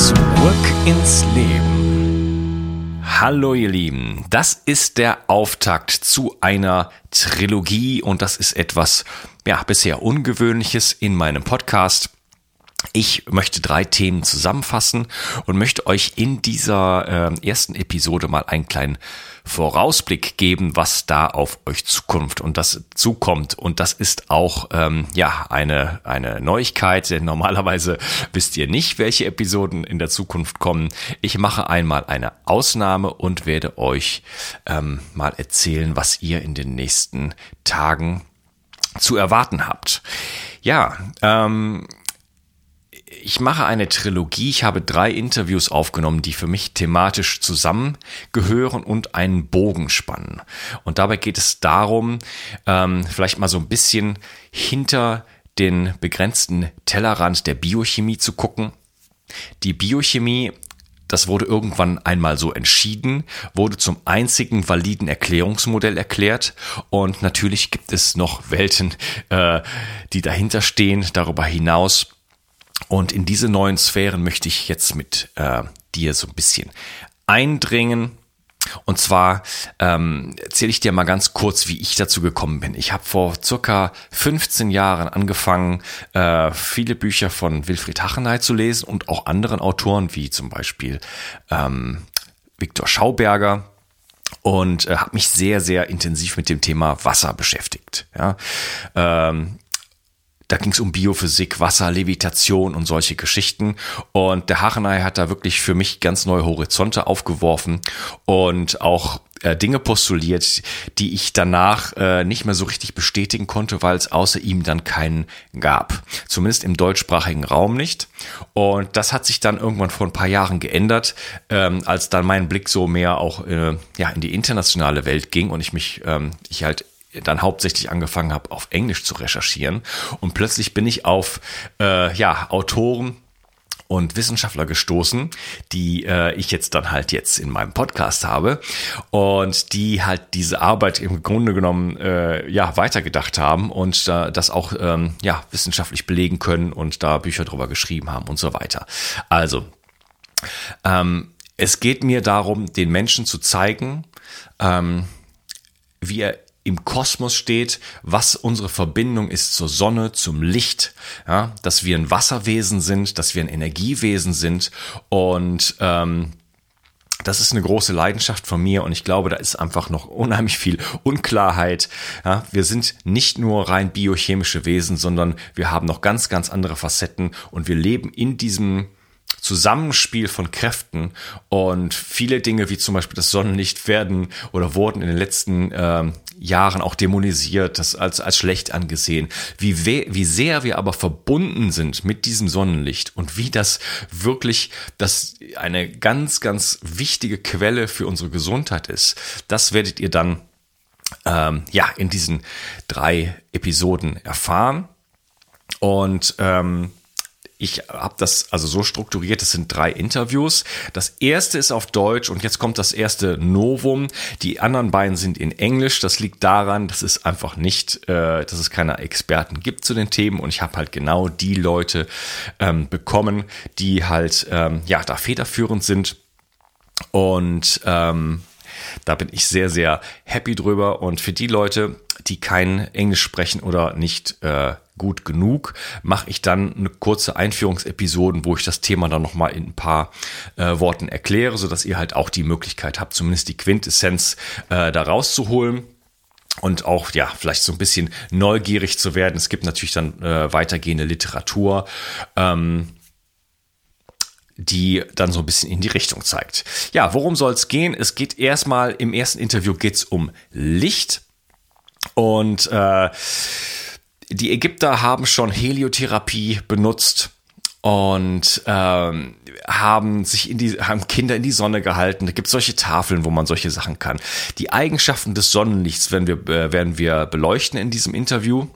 Zurück ins Leben. Hallo ihr Lieben, das ist der Auftakt zu einer Trilogie und das ist etwas ja bisher ungewöhnliches in meinem Podcast. Ich möchte drei Themen zusammenfassen und möchte euch in dieser äh, ersten Episode mal einen kleinen Vorausblick geben, was da auf euch Zukunft und das zukommt. Und das ist auch ähm, ja eine eine Neuigkeit, denn normalerweise wisst ihr nicht, welche Episoden in der Zukunft kommen. Ich mache einmal eine Ausnahme und werde euch ähm, mal erzählen, was ihr in den nächsten Tagen zu erwarten habt. Ja, ähm, ich mache eine Trilogie. Ich habe drei Interviews aufgenommen, die für mich thematisch zusammengehören und einen Bogen spannen. Und dabei geht es darum, ähm, vielleicht mal so ein bisschen hinter den begrenzten Tellerrand der Biochemie zu gucken. Die Biochemie das wurde irgendwann einmal so entschieden, wurde zum einzigen validen Erklärungsmodell erklärt und natürlich gibt es noch Welten, äh, die dahinter stehen, darüber hinaus und in diese neuen Sphären möchte ich jetzt mit äh, dir so ein bisschen eindringen. Und zwar ähm, erzähle ich dir mal ganz kurz, wie ich dazu gekommen bin. Ich habe vor circa 15 Jahren angefangen, äh, viele Bücher von Wilfried Hachenay zu lesen und auch anderen Autoren, wie zum Beispiel ähm, Viktor Schauberger und äh, habe mich sehr, sehr intensiv mit dem Thema Wasser beschäftigt. Ja? Ähm, da ging es um Biophysik, Wasser, Levitation und solche Geschichten. Und der Hachenei hat da wirklich für mich ganz neue Horizonte aufgeworfen und auch äh, Dinge postuliert, die ich danach äh, nicht mehr so richtig bestätigen konnte, weil es außer ihm dann keinen gab. Zumindest im deutschsprachigen Raum nicht. Und das hat sich dann irgendwann vor ein paar Jahren geändert, ähm, als dann mein Blick so mehr auch äh, ja, in die internationale Welt ging und ich mich, ähm, ich halt dann hauptsächlich angefangen habe, auf Englisch zu recherchieren. Und plötzlich bin ich auf äh, ja, Autoren und Wissenschaftler gestoßen, die äh, ich jetzt dann halt jetzt in meinem Podcast habe und die halt diese Arbeit im Grunde genommen äh, ja weitergedacht haben und äh, das auch ähm, ja wissenschaftlich belegen können und da Bücher drüber geschrieben haben und so weiter. Also ähm, es geht mir darum, den Menschen zu zeigen, ähm, wie er im Kosmos steht, was unsere Verbindung ist zur Sonne, zum Licht, ja, dass wir ein Wasserwesen sind, dass wir ein Energiewesen sind und ähm, das ist eine große Leidenschaft von mir und ich glaube, da ist einfach noch unheimlich viel Unklarheit. Ja, wir sind nicht nur rein biochemische Wesen, sondern wir haben noch ganz, ganz andere Facetten und wir leben in diesem Zusammenspiel von Kräften und viele Dinge wie zum Beispiel das Sonnenlicht werden oder wurden in den letzten ähm, Jahren auch dämonisiert, das als, als schlecht angesehen. Wie, we wie sehr wir aber verbunden sind mit diesem Sonnenlicht und wie das wirklich das eine ganz, ganz wichtige Quelle für unsere Gesundheit ist, das werdet ihr dann ähm, ja in diesen drei Episoden erfahren. Und ähm, ich habe das also so strukturiert, es sind drei Interviews. Das erste ist auf Deutsch und jetzt kommt das erste Novum. Die anderen beiden sind in Englisch. Das liegt daran, dass es einfach nicht, äh, dass es keine Experten gibt zu den Themen und ich habe halt genau die Leute ähm, bekommen, die halt ähm, ja da federführend sind und ähm, da bin ich sehr, sehr happy drüber. Und für die Leute, die kein Englisch sprechen oder nicht äh, gut genug, mache ich dann eine kurze Einführungsepisoden, wo ich das Thema dann nochmal in ein paar äh, Worten erkläre, sodass ihr halt auch die Möglichkeit habt, zumindest die Quintessenz äh, da rauszuholen und auch ja vielleicht so ein bisschen neugierig zu werden. Es gibt natürlich dann äh, weitergehende Literatur. Ähm, die dann so ein bisschen in die Richtung zeigt. Ja, worum soll es gehen? Es geht erstmal im ersten Interview geht's um Licht und äh, die Ägypter haben schon Heliotherapie benutzt und ähm, haben sich in die haben Kinder in die Sonne gehalten. Da gibt es solche Tafeln, wo man solche Sachen kann. Die Eigenschaften des Sonnenlichts werden wir äh, werden wir beleuchten in diesem Interview.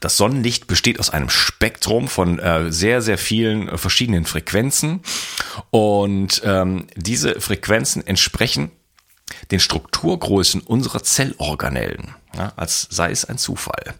Das Sonnenlicht besteht aus einem Spektrum von äh, sehr, sehr vielen äh, verschiedenen Frequenzen. Und ähm, diese Frequenzen entsprechen den Strukturgrößen unserer Zellorganellen, ja, als sei es ein Zufall.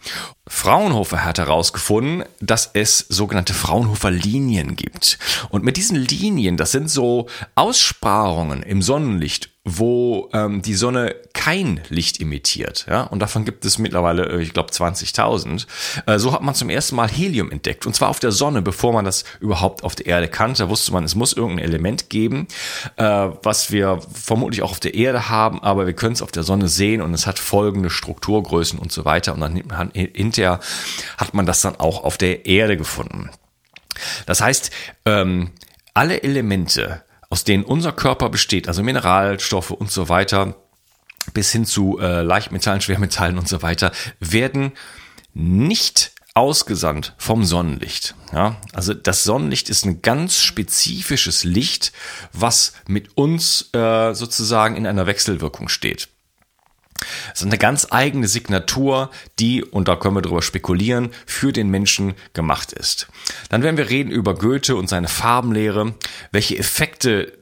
Fraunhofer hat herausgefunden, dass es sogenannte Fraunhofer Linien gibt. Und mit diesen Linien, das sind so Aussparungen im Sonnenlicht wo ähm, die Sonne kein Licht emittiert. Ja? Und davon gibt es mittlerweile, äh, ich glaube, 20.000. Äh, so hat man zum ersten Mal Helium entdeckt. Und zwar auf der Sonne, bevor man das überhaupt auf der Erde kannte. Da wusste man, es muss irgendein Element geben, äh, was wir vermutlich auch auf der Erde haben, aber wir können es auf der Sonne sehen und es hat folgende Strukturgrößen und so weiter. Und dann hinterher hat man das dann auch auf der Erde gefunden. Das heißt, ähm, alle Elemente, aus denen unser Körper besteht, also Mineralstoffe und so weiter, bis hin zu äh, Leichtmetallen, Schwermetallen und so weiter, werden nicht ausgesandt vom Sonnenlicht. Ja, also das Sonnenlicht ist ein ganz spezifisches Licht, was mit uns äh, sozusagen in einer Wechselwirkung steht. Ist eine ganz eigene Signatur, die, und da können wir drüber spekulieren, für den Menschen gemacht ist. Dann werden wir reden über Goethe und seine Farbenlehre, welche Effekte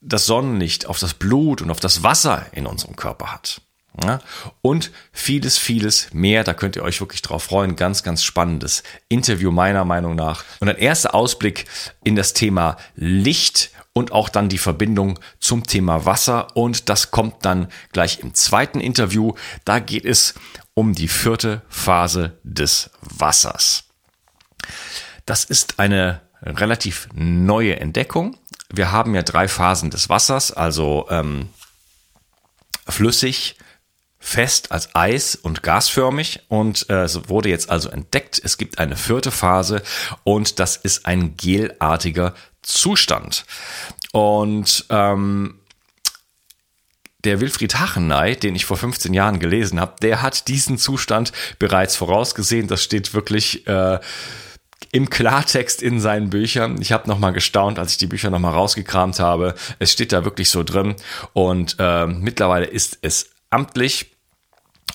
das Sonnenlicht auf das Blut und auf das Wasser in unserem Körper hat. Ja, und vieles, vieles mehr. Da könnt ihr euch wirklich drauf freuen. Ganz, ganz spannendes Interview meiner Meinung nach. Und ein erster Ausblick in das Thema Licht und auch dann die Verbindung zum Thema Wasser. Und das kommt dann gleich im zweiten Interview. Da geht es um die vierte Phase des Wassers. Das ist eine relativ neue Entdeckung. Wir haben ja drei Phasen des Wassers, also ähm, flüssig, fest als Eis und gasförmig und äh, es wurde jetzt also entdeckt, es gibt eine vierte Phase und das ist ein gelartiger Zustand. Und ähm, der Wilfried Hachenay, den ich vor 15 Jahren gelesen habe, der hat diesen Zustand bereits vorausgesehen. Das steht wirklich äh, im Klartext in seinen Büchern. Ich habe nochmal gestaunt, als ich die Bücher nochmal rausgekramt habe. Es steht da wirklich so drin. Und äh, mittlerweile ist es amtlich.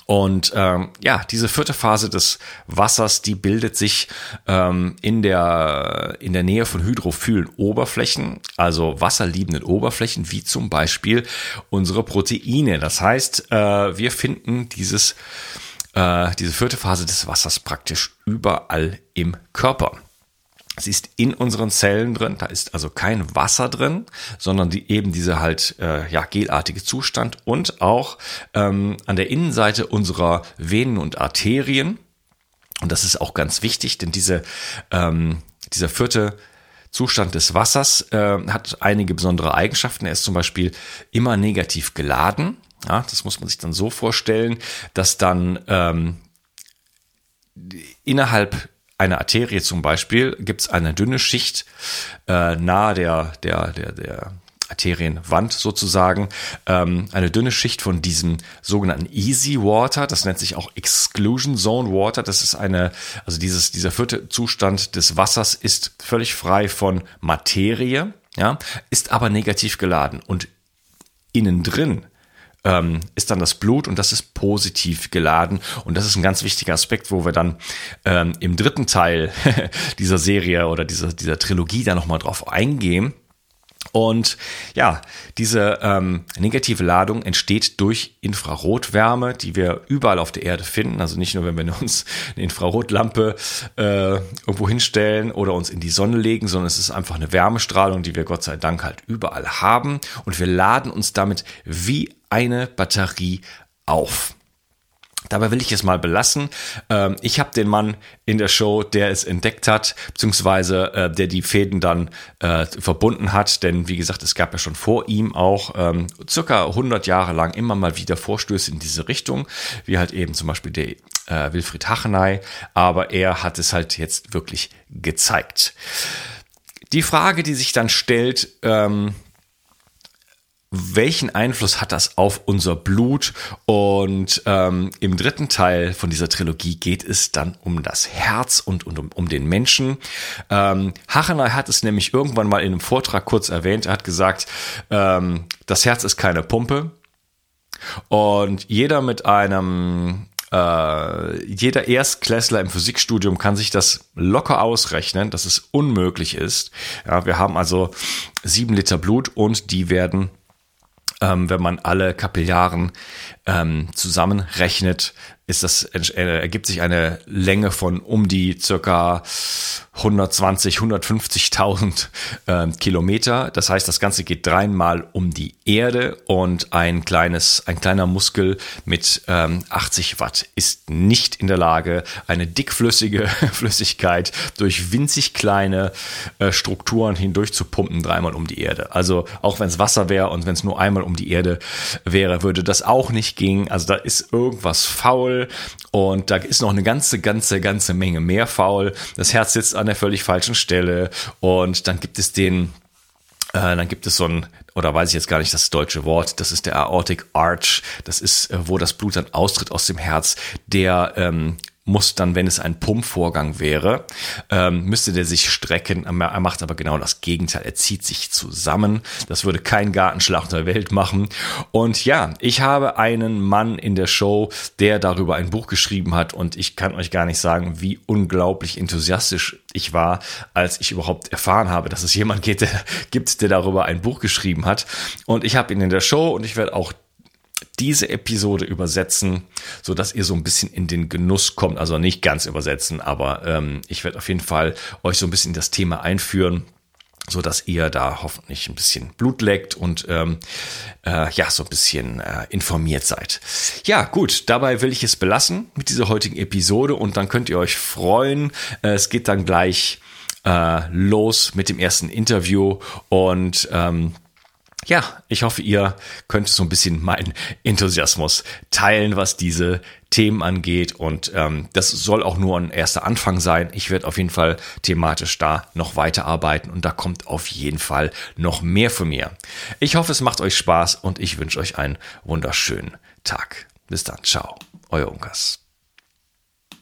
Und ähm, ja, diese vierte Phase des Wassers, die bildet sich ähm, in, der, in der Nähe von hydrophilen Oberflächen, also wasserliebenden Oberflächen, wie zum Beispiel unsere Proteine. Das heißt, äh, wir finden dieses, äh, diese vierte Phase des Wassers praktisch überall im Körper. Sie ist in unseren Zellen drin, da ist also kein Wasser drin, sondern die, eben dieser halt äh, ja, gelartige Zustand und auch ähm, an der Innenseite unserer Venen und Arterien. Und das ist auch ganz wichtig, denn diese, ähm, dieser vierte Zustand des Wassers äh, hat einige besondere Eigenschaften. Er ist zum Beispiel immer negativ geladen. Ja, das muss man sich dann so vorstellen, dass dann ähm, innerhalb einer Arterie zum Beispiel gibt es eine dünne Schicht äh, nahe der, der, der, der Arterienwand sozusagen, ähm, eine dünne Schicht von diesem sogenannten Easy Water, das nennt sich auch Exclusion Zone Water, das ist eine, also dieses, dieser vierte Zustand des Wassers ist völlig frei von Materie, ja, ist aber negativ geladen. Und innen drin ähm, ist dann das Blut und das ist positiv geladen. Und das ist ein ganz wichtiger Aspekt, wo wir dann ähm, im dritten Teil dieser Serie oder dieser, dieser Trilogie da nochmal drauf eingehen. Und ja, diese ähm, negative Ladung entsteht durch Infrarotwärme, die wir überall auf der Erde finden. Also nicht nur, wenn wir uns eine Infrarotlampe äh, irgendwo hinstellen oder uns in die Sonne legen, sondern es ist einfach eine Wärmestrahlung, die wir Gott sei Dank halt überall haben. Und wir laden uns damit wie eine Batterie auf. Dabei will ich es mal belassen. Ähm, ich habe den Mann in der Show, der es entdeckt hat, beziehungsweise äh, der die Fäden dann äh, verbunden hat. Denn wie gesagt, es gab ja schon vor ihm auch ähm, circa 100 Jahre lang immer mal wieder Vorstöße in diese Richtung, wie halt eben zum Beispiel der äh, Wilfried Hachenay. Aber er hat es halt jetzt wirklich gezeigt. Die Frage, die sich dann stellt, ähm, welchen Einfluss hat das auf unser Blut? Und ähm, im dritten Teil von dieser Trilogie geht es dann um das Herz und, und um, um den Menschen. Ähm, Hachenay hat es nämlich irgendwann mal in einem Vortrag kurz erwähnt. Er hat gesagt, ähm, das Herz ist keine Pumpe. Und jeder mit einem äh, jeder Erstklässler im Physikstudium kann sich das locker ausrechnen, dass es unmöglich ist. Ja, wir haben also sieben Liter Blut und die werden ähm, wenn man alle Kapillaren ähm, zusammenrechnet, ist das, äh, ergibt sich eine Länge von um die circa 120, 150.000 äh, Kilometer. Das heißt, das Ganze geht dreimal um die Erde und ein kleines, ein kleiner Muskel mit ähm, 80 Watt ist nicht in der Lage, eine dickflüssige Flüssigkeit durch winzig kleine äh, Strukturen hindurch zu pumpen, dreimal um die Erde. Also auch wenn es Wasser wäre und wenn es nur einmal um die Erde wäre, würde das auch nicht gehen. Also da ist irgendwas faul und da ist noch eine ganze, ganze, ganze Menge mehr faul. Das Herz sitzt an der völlig falschen Stelle. Und dann gibt es den äh, dann gibt es so ein, oder weiß ich jetzt gar nicht das deutsche Wort, das ist der Aortic Arch, das ist, äh, wo das Blut dann austritt aus dem Herz, der ähm, muss dann, wenn es ein Pumpvorgang wäre, ähm, müsste der sich strecken. Er macht aber genau das Gegenteil. Er zieht sich zusammen. Das würde kein Gartenschlacht der Welt machen. Und ja, ich habe einen Mann in der Show, der darüber ein Buch geschrieben hat. Und ich kann euch gar nicht sagen, wie unglaublich enthusiastisch ich war, als ich überhaupt erfahren habe, dass es jemand gibt, der, gibt, der darüber ein Buch geschrieben hat. Und ich habe ihn in der Show und ich werde auch diese Episode übersetzen, so dass ihr so ein bisschen in den Genuss kommt. Also nicht ganz übersetzen, aber ähm, ich werde auf jeden Fall euch so ein bisschen in das Thema einführen so dass ihr da hoffentlich ein bisschen Blut leckt und ähm, äh, ja so ein bisschen äh, informiert seid. Ja, gut, dabei will ich es belassen mit dieser heutigen Episode und dann könnt ihr euch freuen. Äh, es geht dann gleich äh, los mit dem ersten Interview und ähm, ja, ich hoffe, ihr könnt so ein bisschen meinen Enthusiasmus teilen, was diese Themen angeht. Und ähm, das soll auch nur ein erster Anfang sein. Ich werde auf jeden Fall thematisch da noch weiterarbeiten und da kommt auf jeden Fall noch mehr von mir. Ich hoffe, es macht euch Spaß und ich wünsche euch einen wunderschönen Tag. Bis dann. Ciao. Euer Unkas.